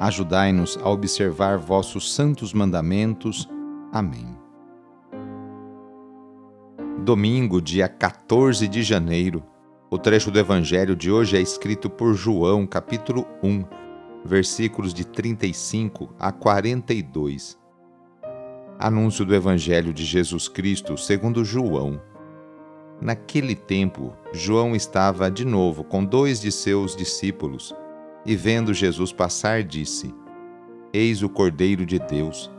Ajudai-nos a observar vossos santos mandamentos. Amém. Domingo, dia 14 de janeiro. O trecho do Evangelho de hoje é escrito por João, capítulo 1, versículos de 35 a 42. Anúncio do Evangelho de Jesus Cristo segundo João. Naquele tempo, João estava de novo com dois de seus discípulos e vendo Jesus passar, disse: Eis o Cordeiro de Deus.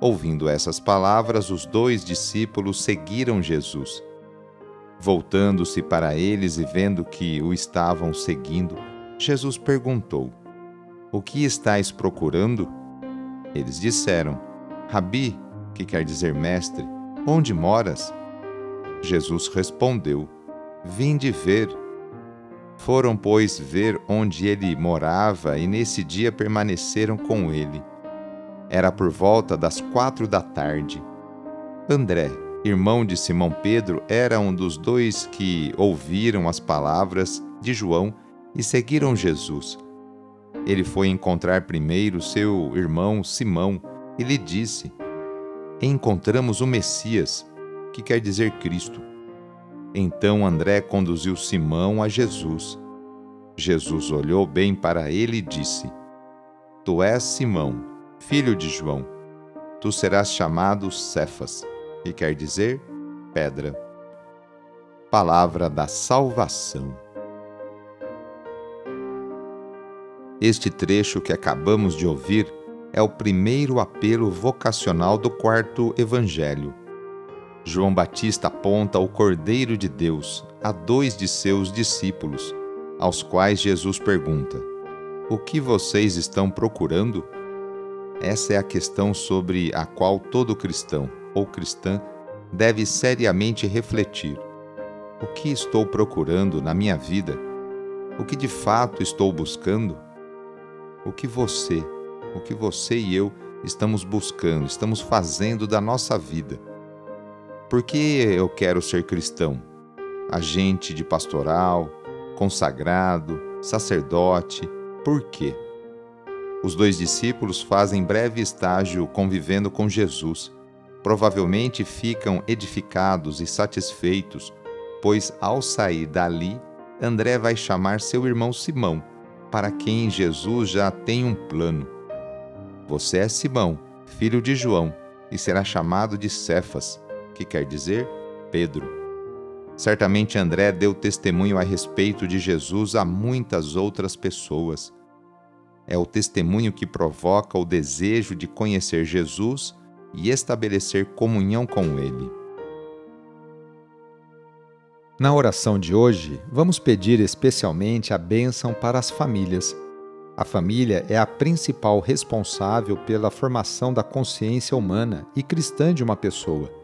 Ouvindo essas palavras, os dois discípulos seguiram Jesus. Voltando-se para eles e vendo que o estavam seguindo, Jesus perguntou: O que estáis procurando? Eles disseram: Rabi, que quer dizer mestre, onde moras? Jesus respondeu: Vinde ver. Foram, pois, ver onde ele morava e nesse dia permaneceram com ele. Era por volta das quatro da tarde. André, irmão de Simão Pedro, era um dos dois que ouviram as palavras de João e seguiram Jesus. Ele foi encontrar primeiro seu irmão Simão e lhe disse: Encontramos o Messias, que quer dizer Cristo. Então André conduziu Simão a Jesus. Jesus olhou bem para ele e disse: Tu és Simão, filho de João. Tu serás chamado Cefas, que quer dizer pedra. Palavra da salvação. Este trecho que acabamos de ouvir é o primeiro apelo vocacional do quarto evangelho João Batista aponta o Cordeiro de Deus a dois de seus discípulos, aos quais Jesus pergunta: O que vocês estão procurando? Essa é a questão sobre a qual todo cristão ou cristã deve seriamente refletir. O que estou procurando na minha vida? O que de fato estou buscando? O que você, o que você e eu estamos buscando, estamos fazendo da nossa vida? Por que eu quero ser cristão? Agente de pastoral, consagrado, sacerdote, por quê? Os dois discípulos fazem breve estágio convivendo com Jesus. Provavelmente ficam edificados e satisfeitos, pois ao sair dali, André vai chamar seu irmão Simão, para quem Jesus já tem um plano. Você é Simão, filho de João, e será chamado de Cefas, que quer dizer Pedro. Certamente André deu testemunho a respeito de Jesus a muitas outras pessoas. É o testemunho que provoca o desejo de conhecer Jesus e estabelecer comunhão com Ele. Na oração de hoje, vamos pedir especialmente a bênção para as famílias. A família é a principal responsável pela formação da consciência humana e cristã de uma pessoa.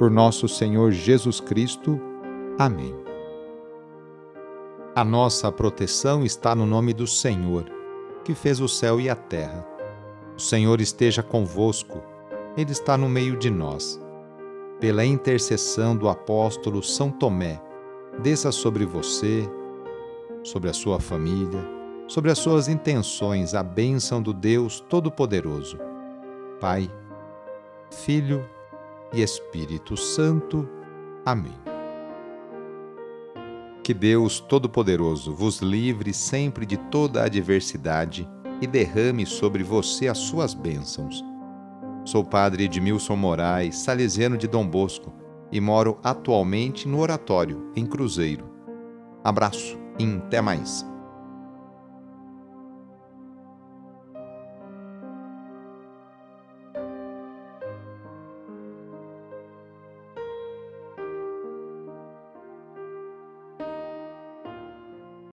Por nosso Senhor Jesus Cristo. Amém. A nossa proteção está no nome do Senhor, que fez o céu e a terra. O Senhor esteja convosco, Ele está no meio de nós. Pela intercessão do apóstolo São Tomé, desça sobre você, sobre a sua família, sobre as suas intenções a bênção do Deus Todo-Poderoso. Pai, Filho e Espírito Santo. Amém. Que Deus Todo-Poderoso vos livre sempre de toda adversidade e derrame sobre você as suas bênçãos. Sou padre Edmilson Moraes, salesiano de Dom Bosco, e moro atualmente no Oratório, em Cruzeiro. Abraço e até mais.